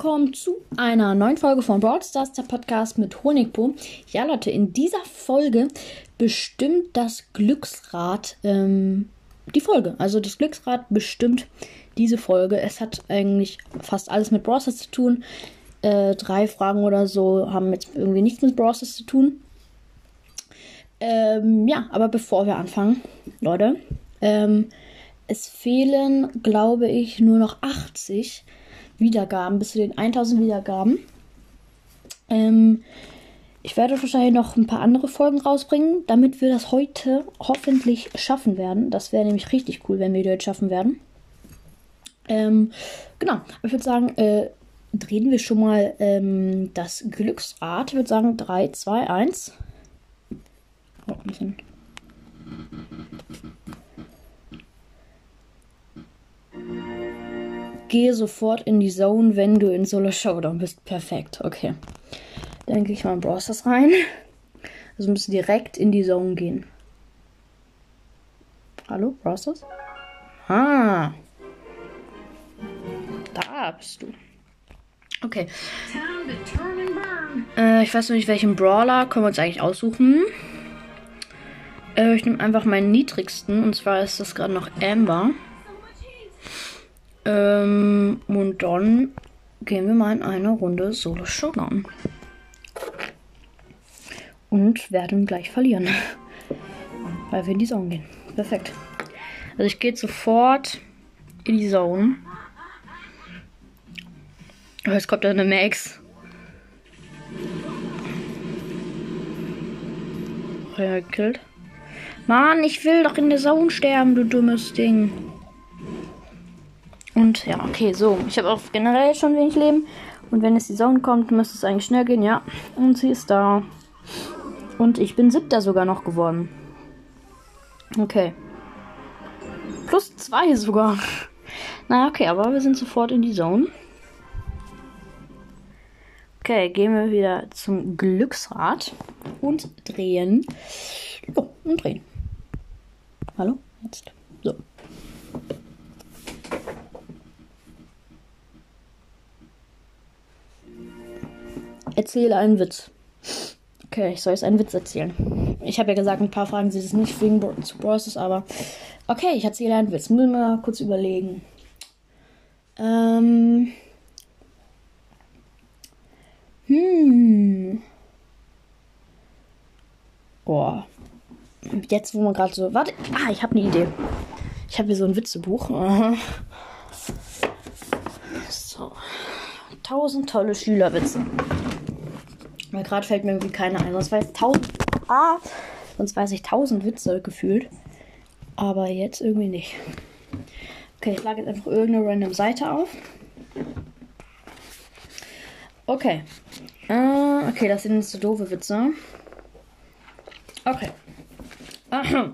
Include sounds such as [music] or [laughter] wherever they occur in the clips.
willkommen zu einer neuen Folge von Broadstars, der Podcast mit Honigpo. Ja, Leute, in dieser Folge bestimmt das Glücksrad ähm, die Folge. Also das Glücksrad bestimmt diese Folge. Es hat eigentlich fast alles mit Broadstars zu tun. Äh, drei Fragen oder so haben jetzt irgendwie nichts mit Broadstars zu tun. Ähm, ja, aber bevor wir anfangen, Leute, ähm, es fehlen, glaube ich, nur noch 80 Wiedergaben bis zu den 1000 Wiedergaben. Ähm, ich werde wahrscheinlich noch ein paar andere Folgen rausbringen, damit wir das heute hoffentlich schaffen werden. Das wäre nämlich richtig cool, wenn wir das schaffen werden. Ähm, genau, ich würde sagen, äh, drehen wir schon mal ähm, das Glücksrad. Ich würde sagen 3, 2, 1. Oh, ein bisschen. Gehe sofort in die Zone, wenn du in Solo Showdown bist. Perfekt, okay. Dann gehe ich mal in Browsers rein. Also müssen direkt in die Zone gehen. Hallo, Browsers? Ah. Da bist du. Okay. Äh, ich weiß noch nicht, welchen Brawler können wir uns eigentlich aussuchen. Äh, ich nehme einfach meinen niedrigsten. Und zwar ist das gerade noch Amber. Ähm, und dann gehen wir mal in eine Runde Solo Showdown. Und werden gleich verlieren. [laughs] Weil wir in die Zone gehen. Perfekt. Also ich gehe sofort in die Zone. Oh, jetzt kommt da eine Max. Ja, gekillt. Mann, ich will doch in der Zone sterben, du dummes Ding. Und ja, okay, so. Ich habe auch generell schon wenig Leben. Und wenn es die Zone kommt, müsste es eigentlich schnell gehen, ja. Und sie ist da. Und ich bin siebter sogar noch geworden. Okay. Plus zwei sogar. Naja, okay, aber wir sind sofort in die Zone. Okay, gehen wir wieder zum Glücksrad und drehen. Oh, und drehen. Hallo? Jetzt. Erzähle einen Witz. Okay, ich soll jetzt einen Witz erzählen. Ich habe ja gesagt, ein paar Fragen sind es nicht wegen Bro zu Process, aber okay, ich erzähle einen Witz. Müssen wir mal kurz überlegen. Ähm. Hm. Boah. Jetzt, wo man gerade so. Warte. Ah, ich habe eine Idee. Ich habe hier so ein Witzebuch. [laughs] So. Tausend tolle Schülerwitze. Weil gerade fällt mir irgendwie keiner ein. Sonst weiß tausend. Ah! Sonst weiß ich tausend Witze gefühlt. Aber jetzt irgendwie nicht. Okay, ich lage jetzt einfach irgendeine random Seite auf. Okay. Äh, okay, das sind jetzt so doofe Witze. Okay. [clears throat]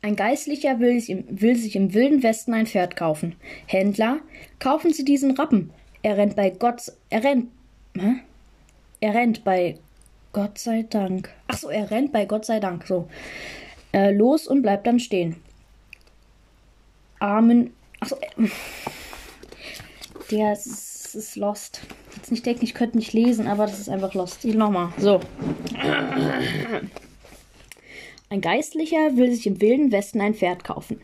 Ein Geistlicher will sich, im, will sich im wilden Westen ein Pferd kaufen. Händler, kaufen Sie diesen Rappen. Er rennt bei Gott. Er rennt. Hä? Er rennt bei Gott sei Dank. Ach so, er rennt bei Gott sei Dank. So. Äh, los und bleibt dann stehen. Armen. Ach so. Äh, der ist, ist lost. Jetzt nicht denken, ich könnte nicht lesen, aber das ist einfach lost. Nochmal. So. Ein Geistlicher will sich im wilden Westen ein Pferd kaufen.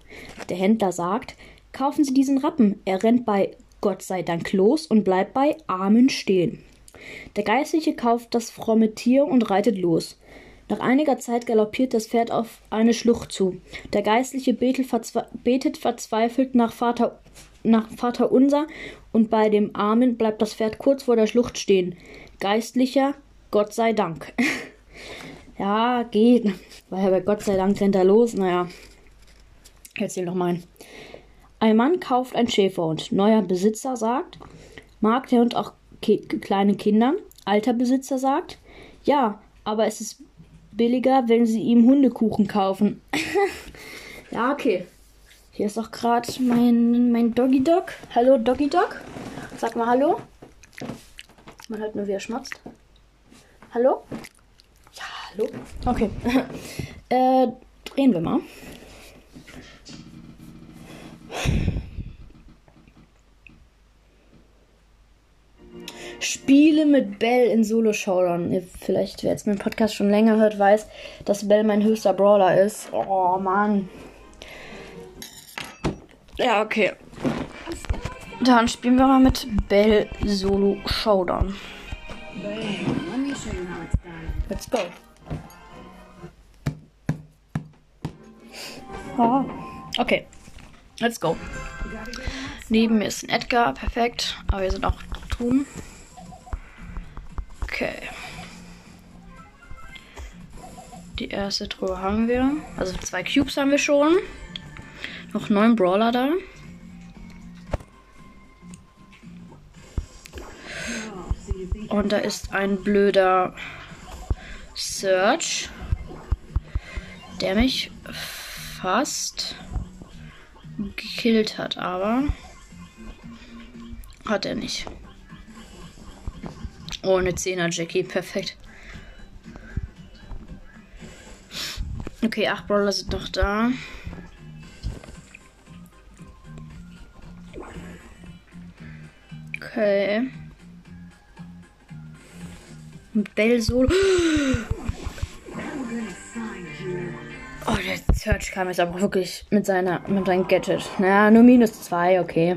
Der Händler sagt, kaufen Sie diesen Rappen. Er rennt bei Gott sei Dank los und bleibt bei Armen stehen. Der Geistliche kauft das fromme Tier und reitet los. Nach einiger Zeit galoppiert das Pferd auf eine Schlucht zu. Der Geistliche betet, verzwe betet verzweifelt nach Vater, nach Vater Unser und bei dem Armen bleibt das Pferd kurz vor der Schlucht stehen. Geistlicher, Gott sei Dank. [laughs] ja, geht. Weil bei Gott sei Dank rennt er los. Naja, erzähl noch mal. Ein Mann kauft ein Schäferhund. Neuer Besitzer sagt, mag der Hund auch kleine Kinder? Alter Besitzer sagt, ja, aber es ist billiger, wenn sie ihm Hundekuchen kaufen. [laughs] ja, okay. Hier ist auch gerade mein, mein Doggy Dog. Hallo Doggy Dog. Sag mal Hallo. Man hört nur, wie er schmatzt. Hallo? Ja, hallo. Okay. [laughs] äh, drehen wir mal. Spiele mit Bell in Solo Showdown. Vielleicht, wer jetzt meinen Podcast schon länger hört, weiß, dass Bell mein höchster Brawler ist. Oh Mann. Ja, okay. Dann spielen wir mal mit Bell Solo Showdown. Let's go. Ah, okay. Let's go. Neben mir ist ein Edgar, perfekt. Aber wir sind auch tun. Okay. Die erste Truhe haben wir. Also zwei Cubes haben wir schon. Noch neun Brawler da. Und da ist ein blöder Search, der mich fast gekillt hat, aber hat er nicht. Oh, eine 10er Jackie, perfekt. Okay, 8 Brawler sind noch da. Okay. Bell Solo. Oh, der Search kam jetzt aber wirklich mit seiner mit seinem Gadget. Naja, nur minus zwei, okay.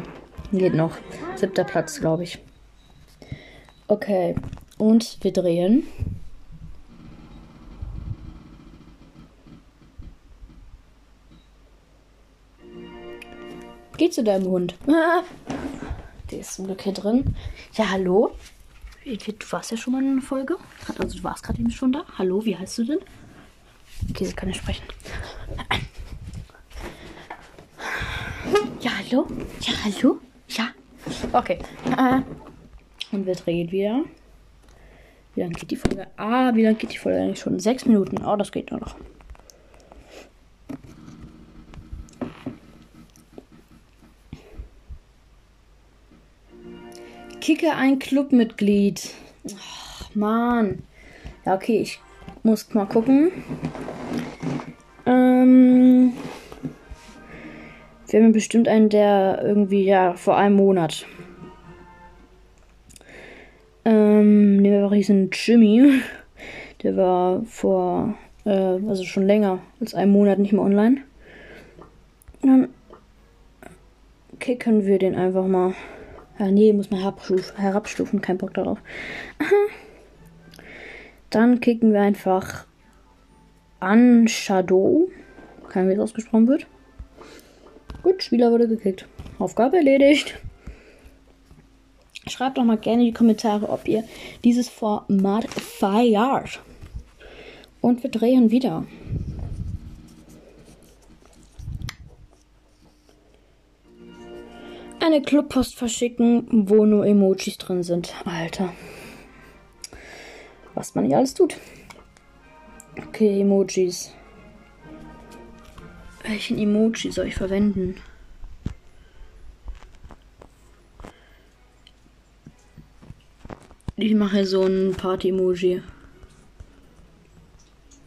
Geht noch. Siebter Platz, glaube ich. Okay. Und wir drehen. Geh zu deinem Hund. Ah. [laughs] Der ist zum Glück hier drin. Ja, hallo? Du warst ja schon mal in einer Folge. Also du warst gerade eben schon da. Hallo, wie heißt du denn? Okay, sie kann nicht sprechen. Ja, hallo? Ja, hallo? Ja. Okay. Äh, und wir drehen wieder. Wie lange geht die Folge? Ah, wie lange geht die Folge eigentlich schon? Sechs Minuten. Oh, das geht nur noch. Kicke ein Clubmitglied. Oh, Mann. Ja, okay, ich muss mal gucken. Ähm, wir haben bestimmt einen, der irgendwie, ja, vor einem Monat. Ähm, nehmen wir einfach diesen Jimmy. Der war vor, äh, also schon länger als einem Monat nicht mehr online. Und dann kicken wir den einfach mal. Ja, nee, muss man herabstufen, herabstufen kein Bock darauf. Dann kicken wir einfach an Shadow. Ahnung, wie es ausgesprochen wird. Gut, Spieler wurde gekickt. Aufgabe erledigt. Schreibt doch mal gerne in die Kommentare, ob ihr dieses Format feiert. Und wir drehen wieder. Eine Clubpost verschicken, wo nur Emojis drin sind. Alter. Was man hier alles tut. Okay, Emojis. Welchen Emoji soll ich verwenden? Ich mache so ein Party-Emoji.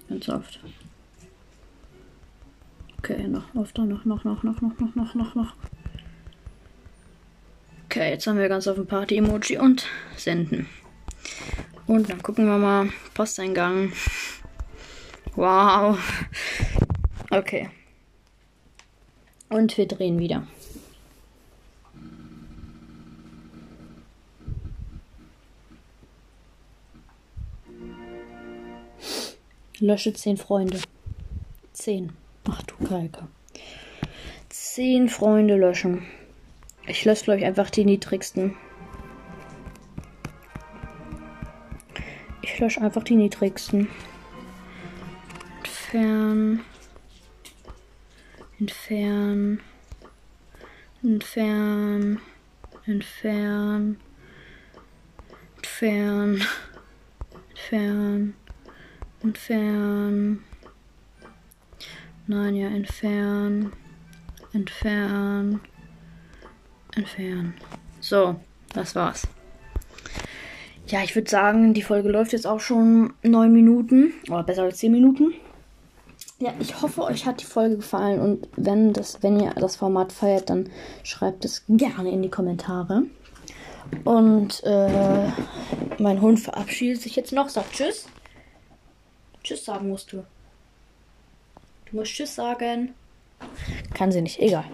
Ganz oft. Okay, noch öfter, noch, noch, noch, noch, noch, noch, noch, noch, noch. Okay, jetzt haben wir ganz auf ein Party-Emoji und senden. Und dann gucken wir mal. Posteingang. Wow. Okay. Und wir drehen wieder. Lösche zehn Freunde. Zehn. Ach du Kalker. Zehn Freunde löschen. Ich lösche, glaube ich, einfach die niedrigsten. Ich lösche einfach die niedrigsten. Entfernen. Entfernen. Entfernen. Entfernen. Entfernen. Entfernen. Entfernen. Nein, ja, entfernen. Entfernen. Entfernen. So, das war's. Ja, ich würde sagen, die Folge läuft jetzt auch schon neun Minuten. Oder besser als zehn Minuten. Ja, ich hoffe, euch hat die Folge gefallen und wenn das, wenn ihr das Format feiert, dann schreibt es gerne in die Kommentare. Und äh, mein Hund verabschiedet sich jetzt noch, sagt Tschüss. Tschüss sagen musst du. Du musst Tschüss sagen. Kann sie nicht, egal.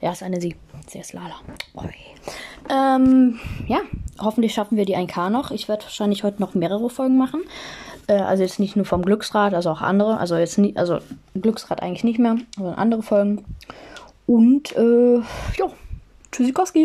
Ja, ist eine sie. Sie ist Lala. Oi. Ähm, ja, hoffentlich schaffen wir die 1K noch. Ich werde wahrscheinlich heute noch mehrere Folgen machen. Äh, also jetzt nicht nur vom Glücksrad, also auch andere. Also jetzt nicht, also Glücksrad eigentlich nicht mehr, sondern andere Folgen. Und äh, ja, Tschüssikowski.